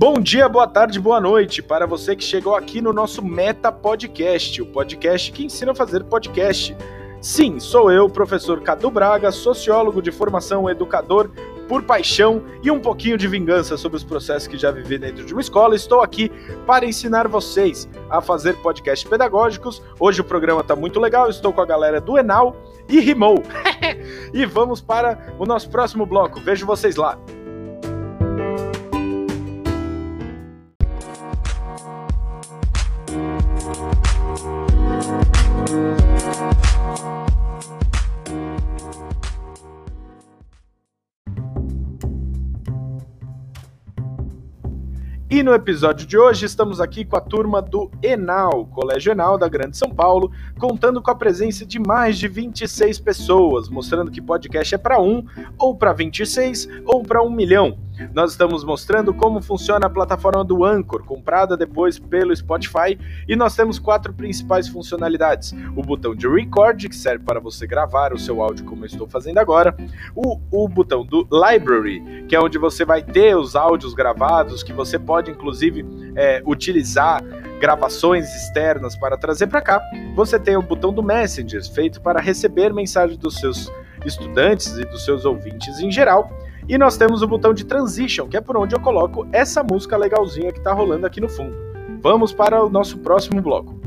Bom dia, boa tarde, boa noite para você que chegou aqui no nosso Meta Podcast, o podcast que ensina a fazer podcast. Sim, sou eu, professor Cadu Braga, sociólogo de formação, educador por paixão e um pouquinho de vingança sobre os processos que já vivi dentro de uma escola. Estou aqui para ensinar vocês a fazer podcasts pedagógicos. Hoje o programa está muito legal, estou com a galera do Enal e Rimou. e vamos para o nosso próximo bloco. Vejo vocês lá. E no episódio de hoje estamos aqui com a turma do Enal, Colégio Enal da Grande São Paulo, contando com a presença de mais de 26 pessoas, mostrando que podcast é para um, ou para 26, ou para um milhão. Nós estamos mostrando como funciona a plataforma do Anchor, comprada depois pelo Spotify, e nós temos quatro principais funcionalidades: o botão de record, que serve para você gravar o seu áudio como eu estou fazendo agora, o, o botão do library, que é onde você vai ter os áudios gravados, que você pode inclusive é, utilizar gravações externas para trazer para cá. Você tem o botão do Messenger, feito para receber mensagens dos seus estudantes e dos seus ouvintes em geral. E nós temos o botão de Transition, que é por onde eu coloco essa música legalzinha que está rolando aqui no fundo. Vamos para o nosso próximo bloco.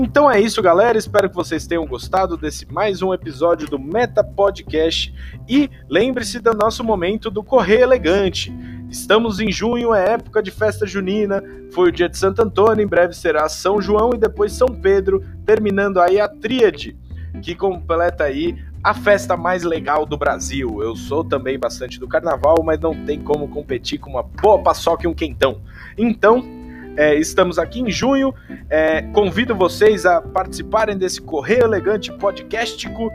Então é isso, galera. Espero que vocês tenham gostado desse mais um episódio do Meta Podcast. E lembre-se do nosso momento do Correio Elegante. Estamos em junho, é época de festa junina. Foi o dia de Santo Antônio, em breve será São João e depois São Pedro, terminando aí a tríade, que completa aí a festa mais legal do Brasil. Eu sou também bastante do carnaval, mas não tem como competir com uma boa paçoca e um quentão. Então, é, estamos aqui em junho. É, convido vocês a participarem desse Correio Elegante podcastico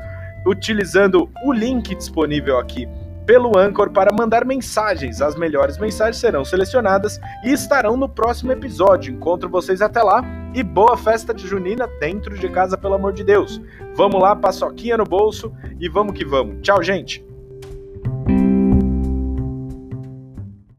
utilizando o link disponível aqui pelo Anchor para mandar mensagens. As melhores mensagens serão selecionadas e estarão no próximo episódio. Encontro vocês até lá e boa festa de junina dentro de casa, pelo amor de Deus. Vamos lá, paçoquinha no bolso e vamos que vamos. Tchau, gente!